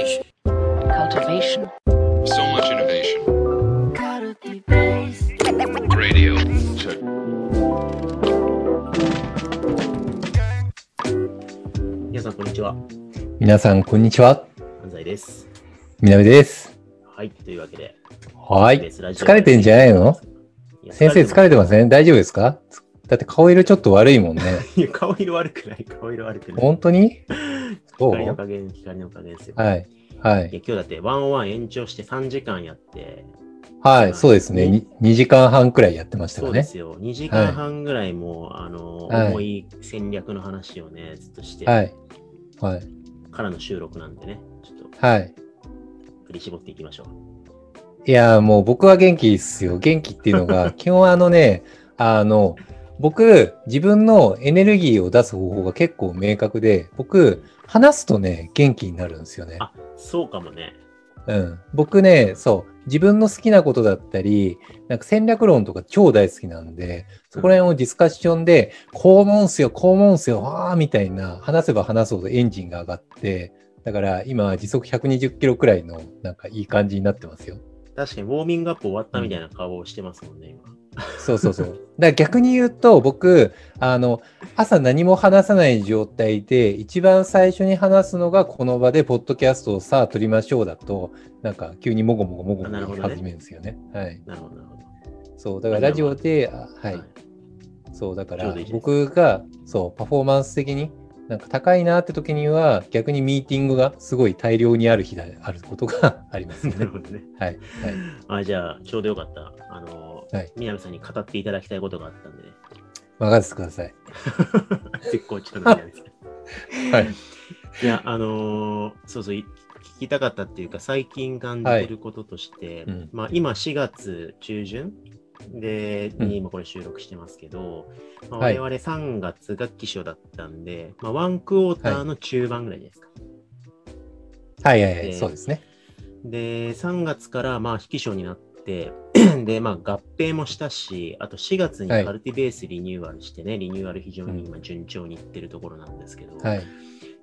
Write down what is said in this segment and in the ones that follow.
Cultivation. cultivation, So much innovation. Radio. Check. 皆さん、こんにちは。皆さん、こんにちは。安西です。みなべです。はい。というわけで、はい。疲れてんじゃないの？いや先生疲れてますね。大丈夫ですか？だって顔色ちょっと悪いもんね。いや顔色悪くない、顔色悪くない。本当に？光の加減、光の加減ですよ。はい。はいいや、今日だって101延長して3時間やって、はい。そうですね。に2時間半くらいやってましたかね。そうですよ。2時間半ぐらいもう、あの、はい重い戦略の話をね、ずっとして、はい。はい。からの収録なんでね、ちょっとはい。振り絞っていきましょう。いやー、もう僕は元気ですよ。元気っていうのが、基本あのね、あの、僕、自分のエネルギーを出す方法が結構明確で、僕、話すとね、元気になるんですよね。あ、そうかもね。うん、僕ね、そう、自分の好きなことだったり、なんか戦略論とか超大好きなんで、そこら辺をディスカッションで、こう思うんすよ、こう思うんすよ、ああ、みたいな、話せば話すほどエンジンが上がって、だから今、時速120キロくらいの、なんかいい感じになってますよ。確かに、ウォーミングアップ終わったみたいな顔をしてますもんね、今。そうそうそう。だから逆に言うと、僕、あの、朝何も話さない状態で、一番最初に話すのがこの場で、ポッドキャストをさあ撮りましょうだと、なんか急にもごもごもごもご始めるんですよね。はい。なるほど、なるほど。そう、だからラジオで、あはい、はいそう、だから僕が、そう、パフォーマンス的に、なんか高いなって時には、逆にミーティングがすごい大量にある日であることがありますよなねる。ほどね。はい。はい。あ、じゃあ、ちょうどよかった。あの、はい南さんに語っていただきたいことがあったんでね。任せてください。絶好調の南さん。はい。いや、あのーそうそう、い聞きたかったっていうか、最近感じてることとして、うんまあ、今4月中旬で、うんに今これ収録してますけど、まあ、はい我々3月が起床だったんで、まあ、ワンクォーターの中盤ぐらいですか。はいはいはい、でそうですね。で、3月からまあ、非起床になって、で、まあ、合併もしたし、あと4月にはい。カルティベースリニューアルしてね、リニューアル非常に今順調にいってるところなんですけど、はい。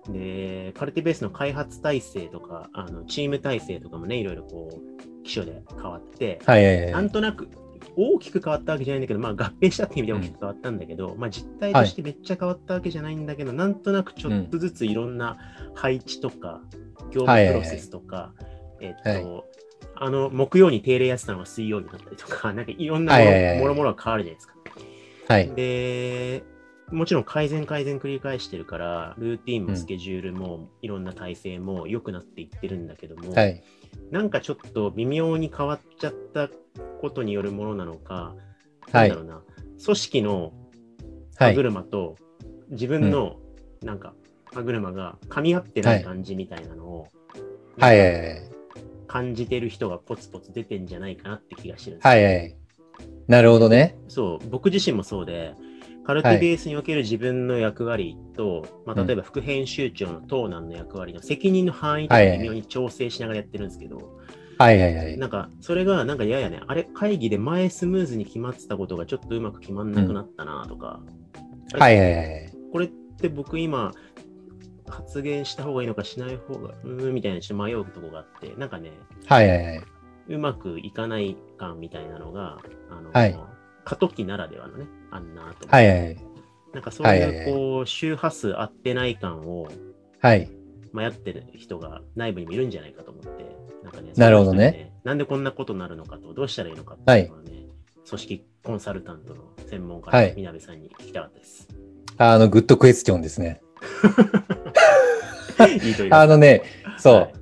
で、カルティベースの開発体制とか、あのチーム体制とかもね、いろいろこう、機種で変わって、はいはいはい。なんとなく大きく変わったわけじゃないんだけど、まあ合併したって意味で大きく変わったんだけど、まあ実態としてめっちゃ変わったわけじゃないんだけど、なんとなくちょっとずついろんな配置とか、業務プロセスとか、えっと、はいあの、木曜に定例やってたのが水曜になったりとか、なんかいろんなもろもろが変わるじゃないですか。はい。で、もちろん改善改善繰り返してるから、ルーティンもスケジュールも、いろんな体制も良くなっていってるんだけども、はい。なんかちょっと微妙に変わっちゃったことによるものなのか、はいなんだろうな、組織の歯はい。車と自分のなんか歯車が噛み合ってない感じみたいなのを、はいはいはい。感じてる人がポツポツ出てんじゃないかなって気がしてるんですよはいはい。なるほどね。そう、僕自身もそうで、カルティベースにおける自分の役割と、まあ、例えば副編集長の東南の役割の責任の範囲と微妙に調整しながらやってるんですけど、はいはいはい。なんかそれがなんかややね、あれ会議で前スムーズに決まってたことがちょっとうまく決まんなくなったなとか、あれはいはいはい。これって僕今発言した方がいいのかしない方が、うーんみたいなちょっと迷うとこがあって、なんかね、はいはいはい。うまくいかない感みたいなのが、あの、はい過渡期ならではのね、あんなと思ってはいはいはい。なんかそうはいはいはいいうこう周波数合ってない感をはい。迷ってる人が内部にもいるんじゃないかと思って、なんかね、なるほどねなんでこんなことになるのかと、どうしたらいいのかっていうのはね、組織コンサルタントの専門家のはいみなべさんに聞きたかったです。あの、グッドクエスチョンですね。あのね、そう。はい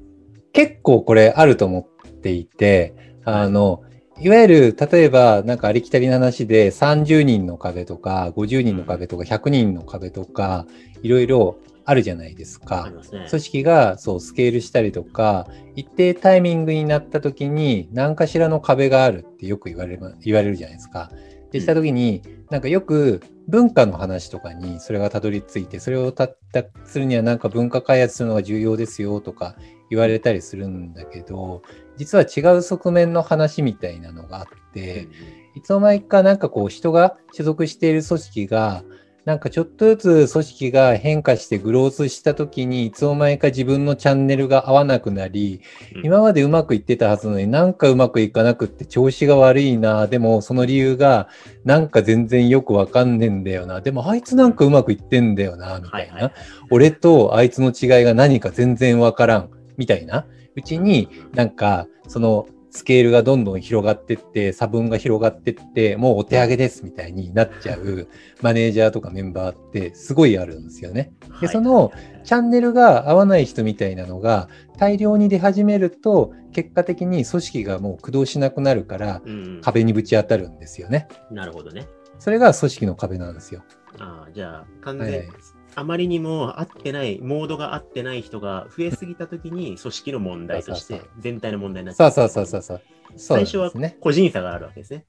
結構これあると思っていて、あの、いわゆる、例えば、なんかありきたりな話で、30人の壁とか、50人の壁とか、100人の壁とか、いろいろあるじゃないですあか。組織がそうスケールしたりとか、一定タイミングになった時に何かしらの壁があるってよく言われま言われるじゃないですか。でした時に、なんかよく文化の話とかにそれがたどり着いて、それを達達するにはなんか文化開発するのが重要ですよとか言われたりするんだけど、実は違う側面の話みたいなのがあって、いつの間にかなんかこう人が所属している組織がなんかちょっとずつ組織が変化してグロースした時にいつの間にか自分のチャンネルが合わなくなり、うん今までうまくいってたはずなのになんかうまくいかなくって調子が悪いな。でもその理由がなんか全然よくわかんねえんだよな。でもあいつなんかうまくいってんだよな。みたいな。俺とあいつの違いが何か全然わからん。みたいな。うちになんかそのスケールがどんどん広がってって、差分が広がってって、もうお手上げですみたいになっちゃうマネージャーとかメンバーってすごいあるんですよね。でそのチャンネルが合わない人みたいなのが大量に出始めると、結果的に組織がもう駆動しなくなるから、うん、壁にぶち当たるんですよね。なるほどね。それが組織の壁なんですよ。ああ、じゃあ、完全、はいあまりにも合ってない、モードが合ってない人が増えすぎたときに、組織の問題として全体の問題になっちゃそうそうそうそうそう。最初は。個人差があるわけですね。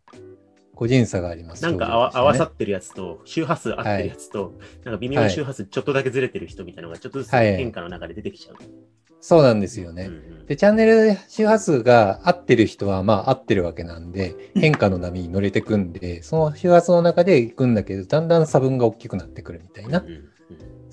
個人差があります。なんか合わ合わさってるやつと、周波数合ってるやつと、なんか微妙に周波数ちょっとだけずれてる人みたいなのが、ちょっとずつはい変化の中で出てきちゃう。そうなんですよね。うんうんで、チャンネル周波数が合ってる人は、まあ合ってるわけなんで、変化の波に乗れてくんで、その周波数の中で行くんだけど、だんだん差分が大きくなってくるみたいなう。んうん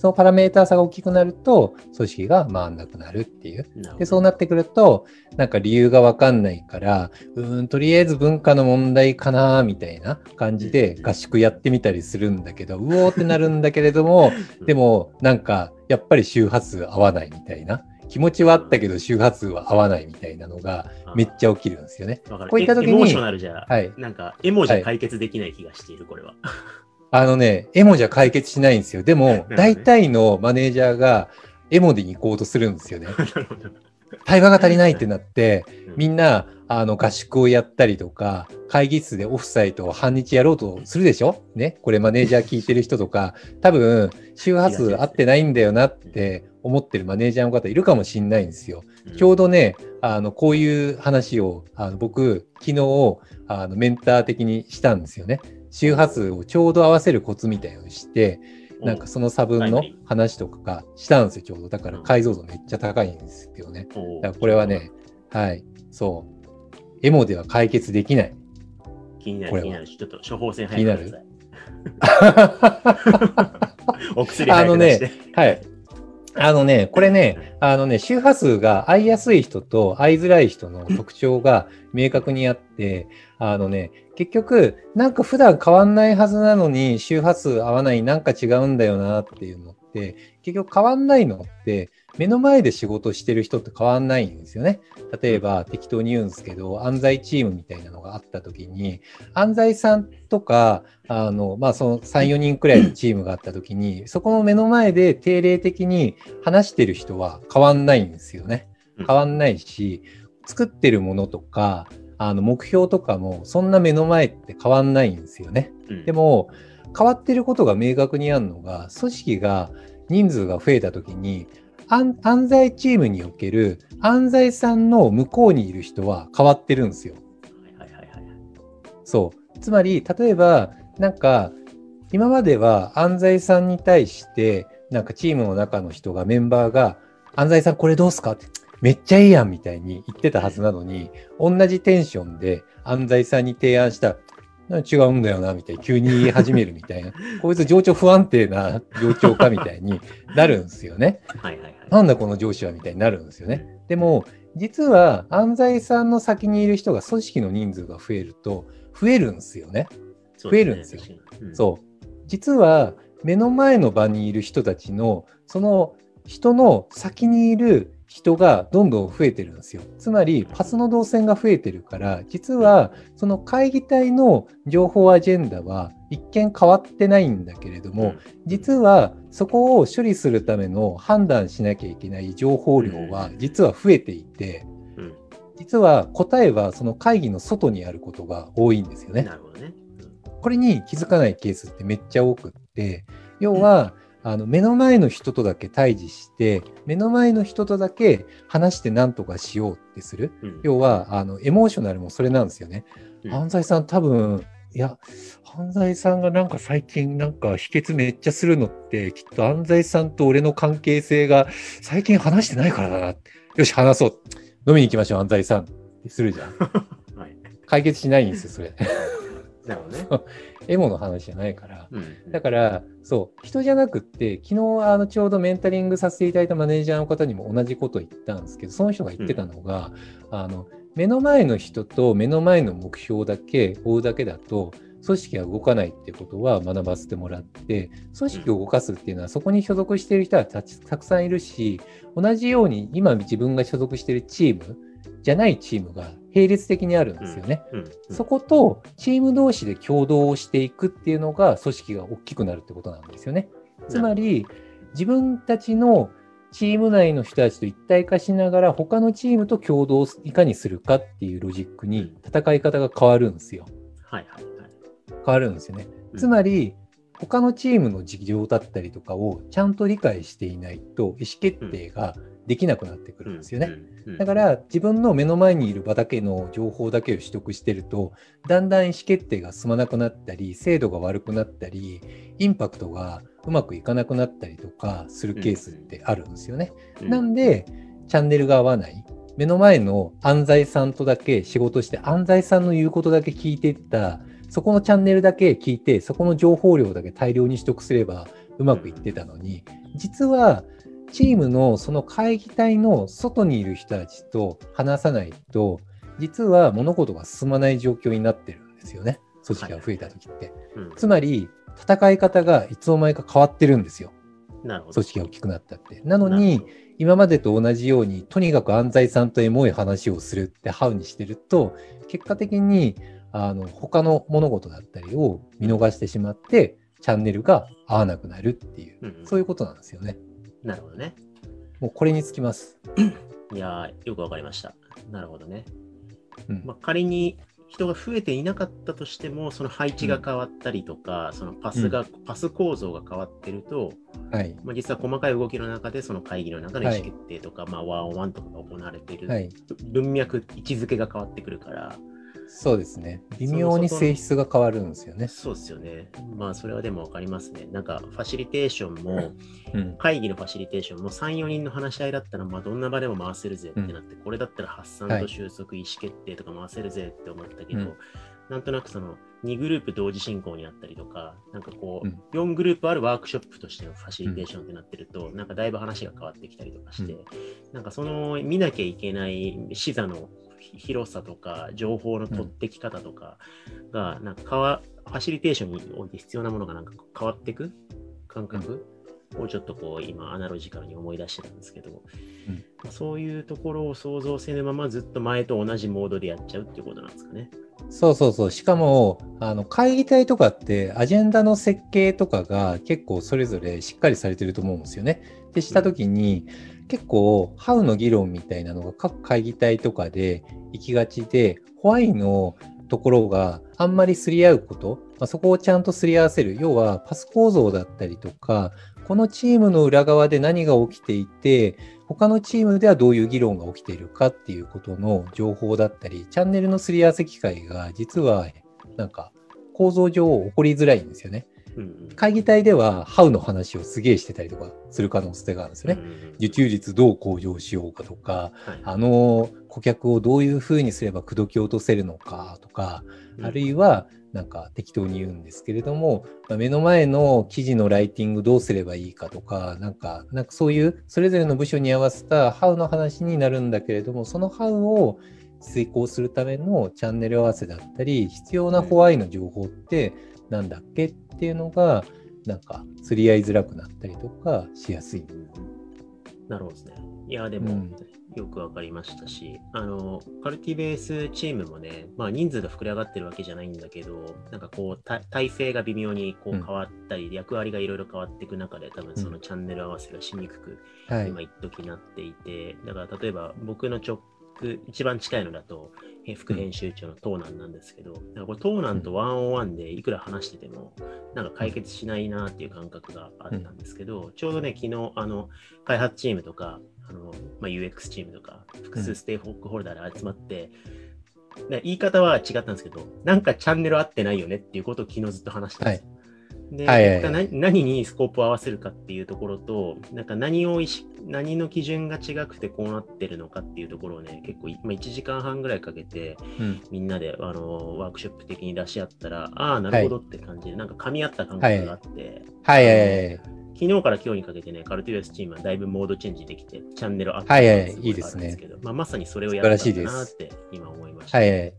そのパラメーター差が大きくなると、組織が回んなくなるっていう。で、そうなってくると、なんか理由がわかんないから、うーん、とりあえず文化の問題かな、みたいな感じで合宿やってみたりするんだけど、うおーってなるんだけれども、でも、なんか、やっぱり周波数合わないみたいな。気持ちはあったけど周波数は合わないみたいなのがめっちゃ起きるんですよね。こういった時にエエモーショナルじゃ、はいなんか、エモじゃ解決できない気がしている、これは。あのね、エモじゃ解決しないんですよ。でも大体のマネージャーがエモで行こうとするんですよね。対話が足りないってなって、うんみんな、あの、合宿をやったりとか、会議室でオフサイトを半日やろうとするでしょ？ね？これマネージャー聞いてる人とか、多分、周波数合ってないんだよなって思ってるマネージャーの方いるかもしんないんですよ。ちょうどね、あの、こういう話を、あの僕、昨日、あの、メンター的にしたんですよね。周波数をちょうど合わせるコツみたいのをして、うんなんかその差分の話とかがしたんですよ、ちょうど。だから解像度めっちゃ高いんですけどね。だからこれはね、はい、そう。エモでは解決できない。気になる、気になる。ちょっと処方箋気になる早くください。お薬早く出して。はい。あのね、これね、あのね、周波数が合いやすい人と合いづらい人の特徴が明確にあって、あのね、結局、なんか普段変わんないはずなのに周波数合わない、なんか違うんだよなっていうのって、結局変わんないのって、目の前で仕事してる人って変わんないんですよね。例えば、適当に言うんですけど、安西チームみたいなのがあった時に、安西さんとか、あの、まあ、その3、4人くらいのチームがあった時に、そこの目の前で定例的に話してる人は変わんないんですよね。うん変わんないし、作ってるものとか、あの、目標とかも、そんな目の前って変わんないんですよね。うんでも、変わってることが明確にあるのが、組織が人数が増えたときに、安安西チームにおける安西さんの向こうにいる人は変わってるんですよ。はいはいはいはい。そう。つまり、例えば、なんか、今までは安西さんに対して、なんかチームの中の人が、メンバーが、安西さんこれどうすかって、めっちゃいいやんみたいに言ってたはずなのに、同じテンションで安西さんに提案した、違うんだよな、みたいに急に言い始めるみたいな、こいつ情緒不安定な状況かみたいになるんですよね。はいはいはい。なんだこの上司はみたいになるんですよね。でも、実は安西さんの先にいる人が組織の人数が増えると、増えるんですよね。そう増えるんですよ確かにうんそう。実は目の前の場にいる人たちの、その人の先にいる人がどんどん増えてるんですよ。つまり、パスの動線が増えてるから、実はその会議体の情報アジェンダは一見変わってないんだけれども、うん実はそこを処理するための判断しなきゃいけない情報量は実は増えていて、うん実は答えはその会議の外にあることが多いんですよね。なるほどね。これに気づかないケースってめっちゃ多くって、要は、あの目の前の人とだけ対峙して、目の前の人とだけ話して何とかしようってする。うん要は、あのエモーショナルもそれなんですよね。うん犯罪さん多分、いや、犯罪さんがなんか最近なんか秘訣めっちゃするのって、きっと犯罪さんと俺の関係性が最近話してないからだな。よし、話そう。飲みに行きましょう、犯罪さん。ってするじゃん。はい。解決しないんですよ、それ。なるほどね。エモの話じゃないから。うんだから、そう、人じゃなくって、昨日、あの、ちょうどメンタリングさせていただいたマネージャーの方にも同じことを言ったんですけど、その人が言ってたのが、あの、目の前の人と目の前の目標だけ追うだけだと、組織が動かないってことは学ばせてもらって、組織を動かすっていうのは、そこに所属している人はたくさんいるし、同じように今自分が所属しているチームじゃないチームが並列的にあるんですよね。そことチーム同士で共同をしていくっていうのが組織が大きくなるってことなんですよね。つまり自分たちのチーム内の人たちと一体化しながら他のチームと共同をいかにするかっていうロジックに戦い方が変わるんですよ。はいはいはい。変わるんですよね。うんつまり他のチームの事情だったりとかをちゃんと理解していないと意思決定ができなくなってくるんですよね。だから自分の目の前にいる場だけの情報だけを取得してるとだんだん意思決定が進まなくなったり精度が悪くなったりインパクトがうまくいかなくなったりとかするケースってあるんですよね。うんなんでチャンネルが合わない目の前の安西さんとだけ仕事して安西さんの言うことだけ聞いていったそこのチャンネルだけ聞いてそこの情報量だけ大量に取得すればうまくいってたのに実はチームのその会議体の外にいる人たちと話さないと実は物事が進まない状況になってるんですよね組織が増えた時って。うんつまり戦い方がいつの間にか変わってるんですよなるほど。組織が大きくなったって。なのに今までと同じようにとにかく安西さんとエモい話をするってハウにしてると結果的にあの他の物事だったりを見逃してしまってチャンネルが合わなくなるっていう、うんうんそういうことなんですよね。なるほどね。もうこれにつきます。いやー、よくわかりました。なるほどね。うんまあ、仮に人が増えていなかったとしても、その配置が変わったりとか、そのパスが、パス構造が変わってると、はい。まあ、実は細かい動きの中で、その会議の中で意思決定とか、まあ、ワンオンワンとかが行われている、はい。文脈、位置づけが変わってくるから、そうですね。微妙に性質が変わるんですよね。そうですよね。まあ、それはでもわかりますね。なんか、ファシリテーションも、うん。会議のファシリテーションも3、4人の話し合いだったら、まあ、どんな場でも回せるぜってなって、これだったら発散と収束、意思決定とか回せるぜって思ったけど、うんなんとなくその2グループ同時進行にあったりとか、なんかこう、うん4グループあるワークショップとしてのファシリテーションってなってると、なんかだいぶ話が変わってきたりとかして、うんなんかその見なきゃいけない視座の広さとか、情報の取ってき方とかが、なんか変わファシリテーションにおいて必要なものがなんか変わっていく感覚をちょっとこう今アナロジカルに思い出してたんですけど、うんまあそういうところを想像せぬままずっと前と同じモードでやっちゃうっていうことなんですかね。そうそうそう。しかも、あの、会議体とかって、アジェンダの設計とかが結構それぞれしっかりされてると思うんですよね。で、したときに、結構、ハウの議論みたいなのが各会議体とかで行きがちで、ホワイのところがあんまりすり合うこと、まあ、そこをちゃんとすり合わせる。要は、パス構造だったりとか、このチームの裏側で何が起きていて、他のチームではどういう議論が起きているかっていうことの情報だったり、チャンネルのすり合わせ機会が実はなんか構造上起こりづらいんですよね。会議体ではハウの話をすげえしてたりとかする可能性があるんですよね。受注率どう向上しようかとか、はい。あの顧客をどういうふうにすれば口説き落とせるのかとか、うん。あるいはなんか適当に言うんですけれども、まあ目の前の記事のライティングどうすればいいかとか、なんか、なんかそういうそれぞれの部署に合わせたハウの話になるんだけれども、そのハウを遂行するためのチャンネル合わせだったり、必要なホワイの情報ってなんだっけっていうのが、なんか、釣り合いづらくなったりとかしやすい。うんうんなるほどですね。いや、でも、うんよくわかりましたし、あの、カルティベースチームもね、まあ人数が膨れ上がってるわけじゃないんだけど、なんかこう、た体制が微妙にこううん変わったり、役割がいろいろ変わっていく中で、多分そのチャンネル合わせがしにくく、はい。今一時なっていて、だから例えば僕の直一番近いのだと、え副編集長のトーナンなんですけど、なんかこれトーナンとワンオンワンでいくら話してても、なんか解決しないなっていう感覚があったんですけど、ちょうどね、昨日、あの、開発チームとか、あのまあ、UX チームとか、複数ステークホルダーで集まって、で言い方は違ったんですけど、なんかチャンネル合ってないよねっていうことを昨日ずっと話してたんですよ。で、はいはいはいな何にスコープを合わせるかっていうところと、なんか何を意識何の基準が違くてこうなってるのかっていうところをね、結構い、まあ、1時間半ぐらいかけて、うん。みんなであのワークショップ的に出し合ったら、ああ、なるほどって感じで、なんか噛み合った感覚があって、はいはいはい。昨日から今日にかけてね、カルティベースチームはだいぶモードチェンジできて、チャンネルアップはいはいがすごいいですまあ、まさにそれをやったんだなって今思いました。はいはい。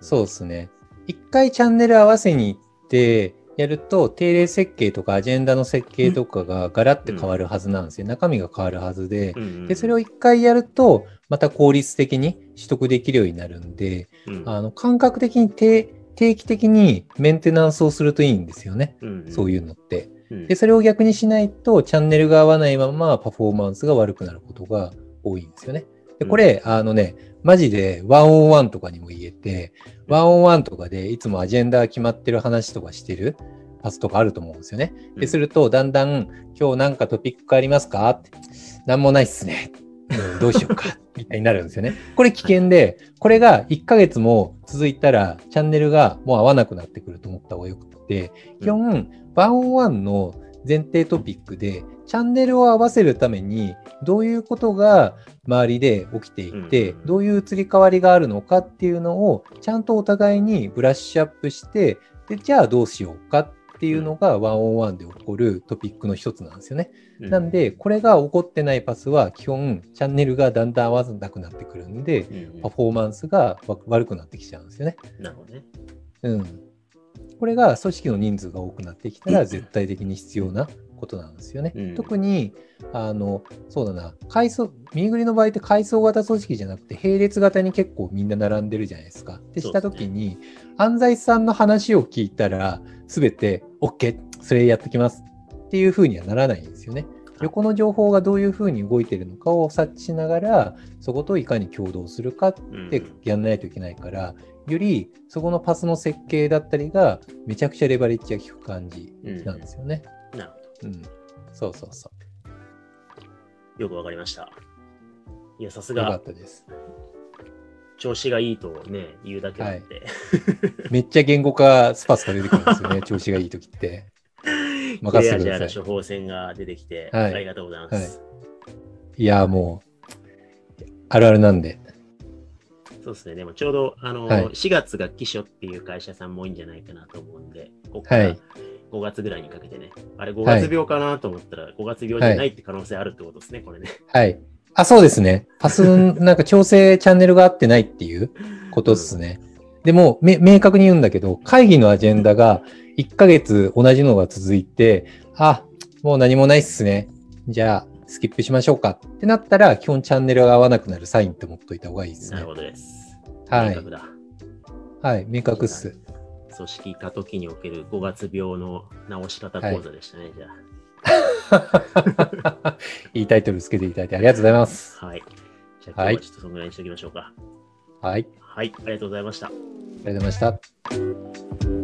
そうですね。一回チャンネル合わせに行って、やると定例設計とかアジェンダの設計とかがガラッて変わるはずなんですよ。中身が変わるはずで。うんうんで、それを一回やると、また効率的に取得できるようになるんで、うんあの感覚的に定定期的にメンテナンスをするといいんですよね。うんそういうのって。うんで、それを逆にしないと、チャンネルが合わないままパフォーマンスが悪くなることが多いんですよね。で、これ、あのね、マジでワンオンワンとかにも言えて、ワンオンワンとかでいつもアジェンダ決まってる話とかしてるパスとかあると思うんですよね。で、すると、だんだん、今日なんかトピックありますか？って、なんもないっすね。うんどうしようか？みたいになるんですよね。これ危険で、これが1ヶ月も続いたら、チャンネルがもう合わなくなってくると思った方がよくて、基本、ワンオンワンの前提トピックで、チャンネルを合わせるために、どういうことが周りで起きていてうん、どういう移り変わりがあるのかっていうのを、ちゃんとお互いにブラッシュアップして、で、じゃあどうしようかっていうのがワンオンワンで起こるトピックの一つなんですよね。うんなんで、これが起こってないパスは、基本、チャンネルがだんだん合わなくなってくるんで、うんパフォーマンスがわ悪くなってきちゃうんですよね。なるほどね。うん。これが組織の人数が多くなってきたら絶対的に必要なことなんですよね。うん特に、あの、そうだな、階層、右繰りの場合って階層型組織じゃなくて並列型に結構みんな並んでるじゃないですか。で、したときに、安西さんの話を聞いたら、すべて OK、それやってきますっていうふうにはならないんですよね。横の情報がどういうふうに動いてるのかを察知しながら、そこといかに共同するかってやんないといけないから、よりそこのパスの設計だったりがめちゃくちゃレバレッジが効く感じなんですよね。なるほうん。そうそうそど。よくわかりました。いや、さすう。よかがったです。調子がいいとね、言うだけあって。めっちゃ言語化スパスが出てくるんですよね。調子がいい時って。任せてください処方箋が出てきて、はいありがとうございます。いや、もう、あるあるなんで。そうですね。でもちょうど、あの、はい4月が機所っていう会社さんも多いんじゃないかなと思うんで、ここからはい5月ぐらいにかけてね、あれ5月病かなと思ったら、5月病じゃないって可能性あるってことですね、これね。はい。あ、そうですね。パス、なんか調整チャンネルが合ってないっていうことですね。でも、め、明確に言うんだけど、会議のアジェンダが1ヶ月同じのが続いて、あ、もう何もないっすね。じゃあ、スキップしましょうかってなったら、基本チャンネルが合わなくなるサインって持っといた方がいいですねなる。ほどです。はい明確だ。はい、明確っす。組織化時における5月病の治し方講座でしたね、じゃ いいタイトルつけていただいてありがとうございます。あ。はい。じゃあ今日はちょっとそのぐらいにしておきましょうか。はい、はい、ありがとうございました。ありがとうございました。